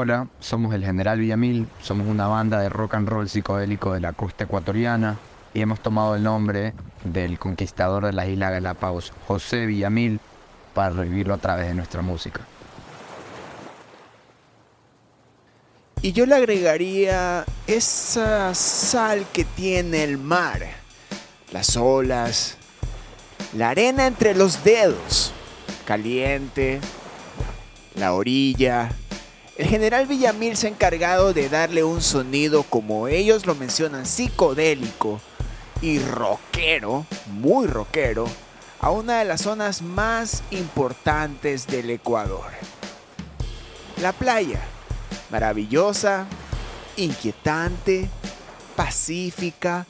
Hola, somos el General Villamil, somos una banda de rock and roll psicodélico de la costa ecuatoriana y hemos tomado el nombre del conquistador de las Islas Galápagos, José Villamil, para revivirlo a través de nuestra música. Y yo le agregaría esa sal que tiene el mar, las olas, la arena entre los dedos, caliente, la orilla, el general Villamil se ha encargado de darle un sonido, como ellos lo mencionan, psicodélico y rockero, muy rockero, a una de las zonas más importantes del Ecuador. La playa, maravillosa, inquietante, pacífica,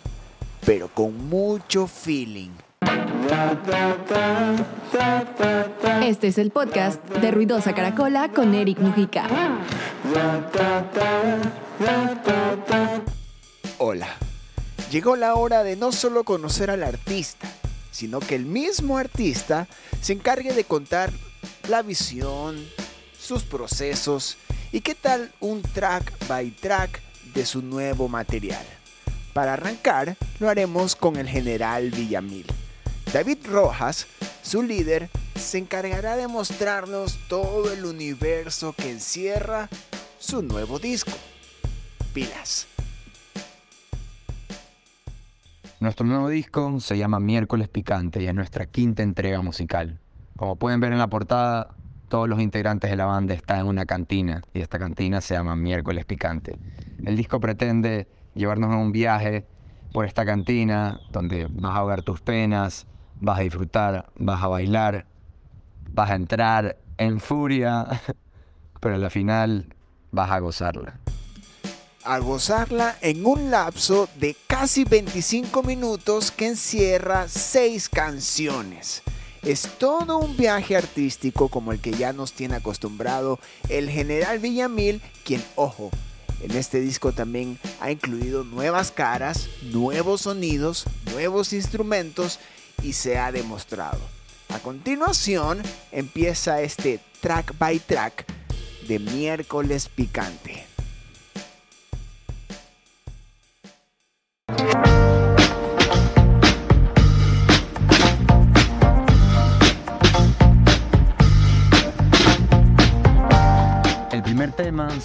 pero con mucho feeling. Este es el podcast de Ruidosa Caracola con Eric Mujica. Hola, llegó la hora de no solo conocer al artista, sino que el mismo artista se encargue de contar la visión, sus procesos y qué tal un track by track de su nuevo material. Para arrancar, lo haremos con el general Villamil. David Rojas, su líder, se encargará de mostrarnos todo el universo que encierra su nuevo disco. Pilas. Nuestro nuevo disco se llama Miércoles Picante y es nuestra quinta entrega musical. Como pueden ver en la portada, todos los integrantes de la banda están en una cantina y esta cantina se llama Miércoles Picante. El disco pretende llevarnos a un viaje por esta cantina donde vas a ahogar tus penas, vas a disfrutar, vas a bailar, vas a entrar en furia, pero al final vas a gozarla. A gozarla en un lapso de casi 25 minutos que encierra 6 canciones. Es todo un viaje artístico como el que ya nos tiene acostumbrado el general Villamil, quien, ojo, en este disco también ha incluido nuevas caras, nuevos sonidos, nuevos instrumentos y se ha demostrado. A continuación empieza este track by track de miércoles picante.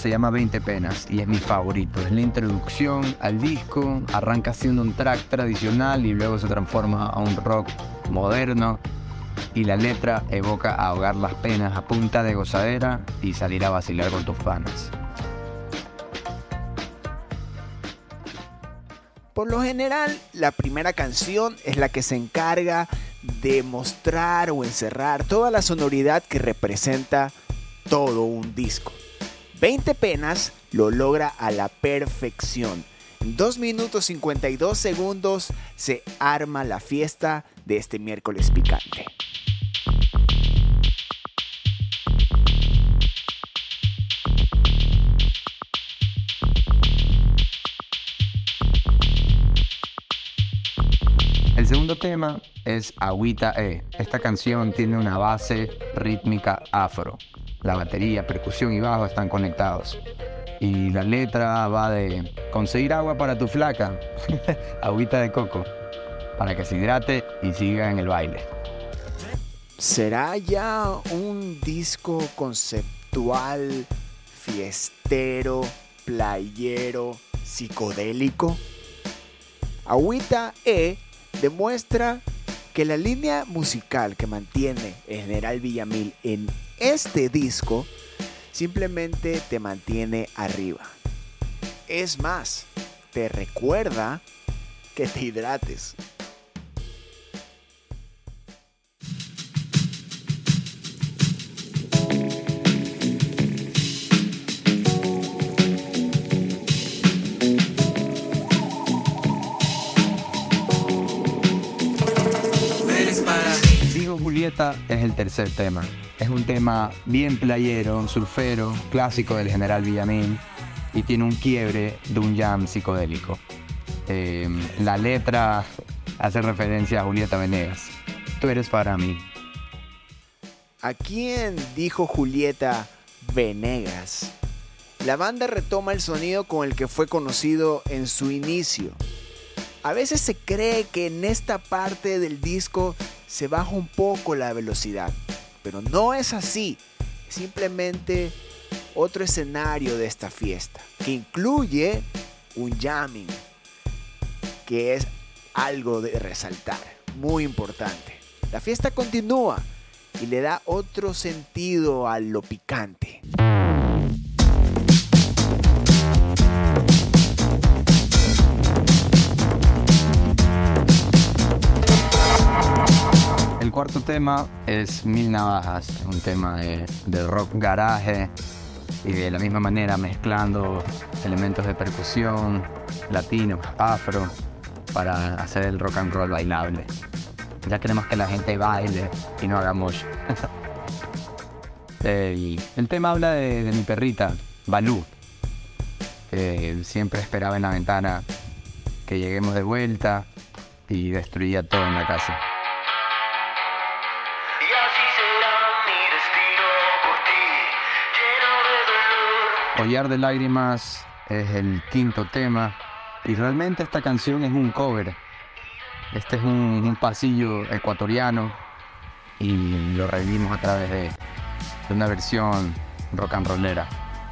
Se llama 20 penas y es mi favorito. Es la introducción al disco, arranca siendo un track tradicional y luego se transforma a un rock moderno y la letra evoca ahogar las penas a punta de gozadera y salir a vacilar con tus fans. Por lo general, la primera canción es la que se encarga de mostrar o encerrar toda la sonoridad que representa todo un disco. 20 penas lo logra a la perfección. En 2 minutos 52 segundos se arma la fiesta de este miércoles picante. El segundo tema es Agüita E. Esta canción tiene una base rítmica afro. La batería, percusión y bajo están conectados. Y la letra va de conseguir agua para tu flaca, agüita de coco, para que se hidrate y siga en el baile. ¿Será ya un disco conceptual, fiestero, playero, psicodélico? Agüita E demuestra que la línea musical que mantiene el general Villamil en este disco simplemente te mantiene arriba. Es más, te recuerda que te hidrates. Digo Julieta es el tercer tema. Es un tema bien playero, surfero, clásico del general Villamil y tiene un quiebre de un jam psicodélico. Eh, la letra hace referencia a Julieta Venegas. Tú eres para mí. ¿A quién dijo Julieta Venegas? la banda retoma el sonido con el que fue conocido en su inicio. A veces se cree que en esta parte del disco se baja un poco la velocidad, pero no es así. Simplemente otro escenario de esta fiesta, que incluye un jamming, que es algo de resaltar, muy importante. La fiesta continúa y le da otro sentido a lo picante. Tema es Mil Navajas, un tema de, rock garaje y de la misma manera mezclando elementos de percusión, latino, afro, para hacer el rock and roll bailable. Ya queremos que la gente baile y no haga mosh. el, el tema habla de, mi perrita, Balú, que siempre esperaba en la ventana que lleguemos de vuelta y destruía todo en la casa. Collar de lágrimas es el quinto tema y realmente esta canción es un cover. Este es un, pasillo ecuatoriano y lo revivimos a través de, una versión rock and rollera.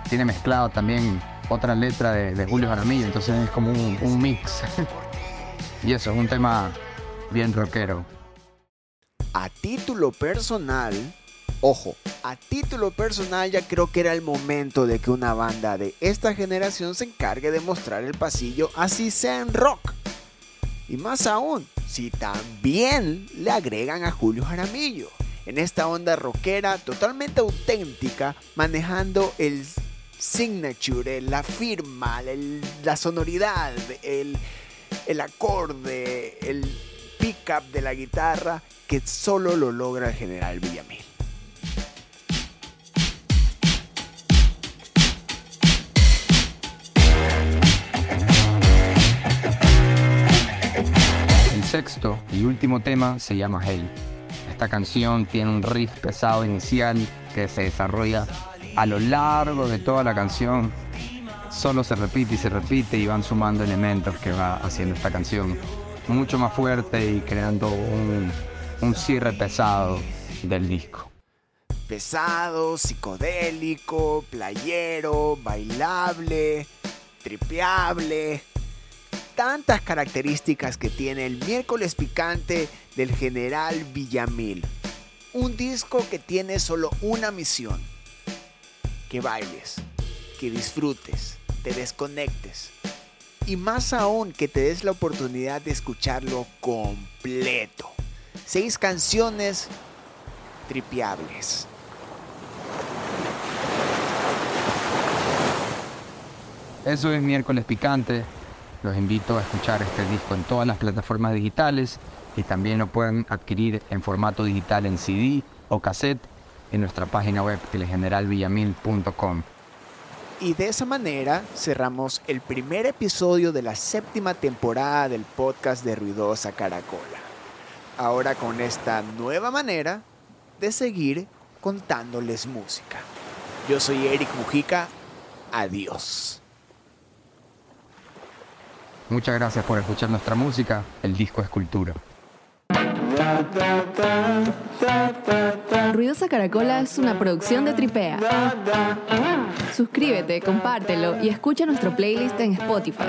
Tiene mezclado también otra letra de, Julio Jaramillo, entonces es como un mix. y eso, es un tema bien rockero. A título personal, ojo, a título personal ya creo que era el momento de que una banda de esta generación se encargue de mostrar el pasillo así sea en rock. Y más aún, si también le agregan a Julio Jaramillo. En esta onda rockera totalmente auténtica, manejando el signature, la firma, la sonoridad, el, el acorde, el pickup de la guitarra que solo lo logra el general Villamil. Sexto y último tema se llama Hey. Esta canción tiene un riff pesado inicial que se desarrolla a lo largo de toda la canción. Solo se repite y se repite y van sumando elementos que va haciendo esta canción mucho más fuerte y creando un, un cierre pesado del disco. Pesado, psicodélico, playero, bailable, tripeable. Tantas características que tiene el miércoles picante del general Villamil. Un disco que tiene solo una misión. Que bailes, que disfrutes, te desconectes. Y más aún que te des la oportunidad de escucharlo completo. Seis canciones tripeables. Eso es miércoles picante. Los invito a escuchar este disco en todas las plataformas digitales y también lo pueden adquirir en formato digital en CD o cassette en nuestra página web elgeneralvillamil.com. Y de esa manera cerramos el primer episodio de la séptima temporada del podcast de Ruidosa Caracola. Ahora con esta nueva manera de seguir contándoles música. Yo soy Eric Mujica. Adiós. Muchas gracias por escuchar nuestra música. El disco es cultura. Ruidosa Caracola es una producción de Tripea. Suscríbete, compártelo y escucha nuestro playlist en Spotify.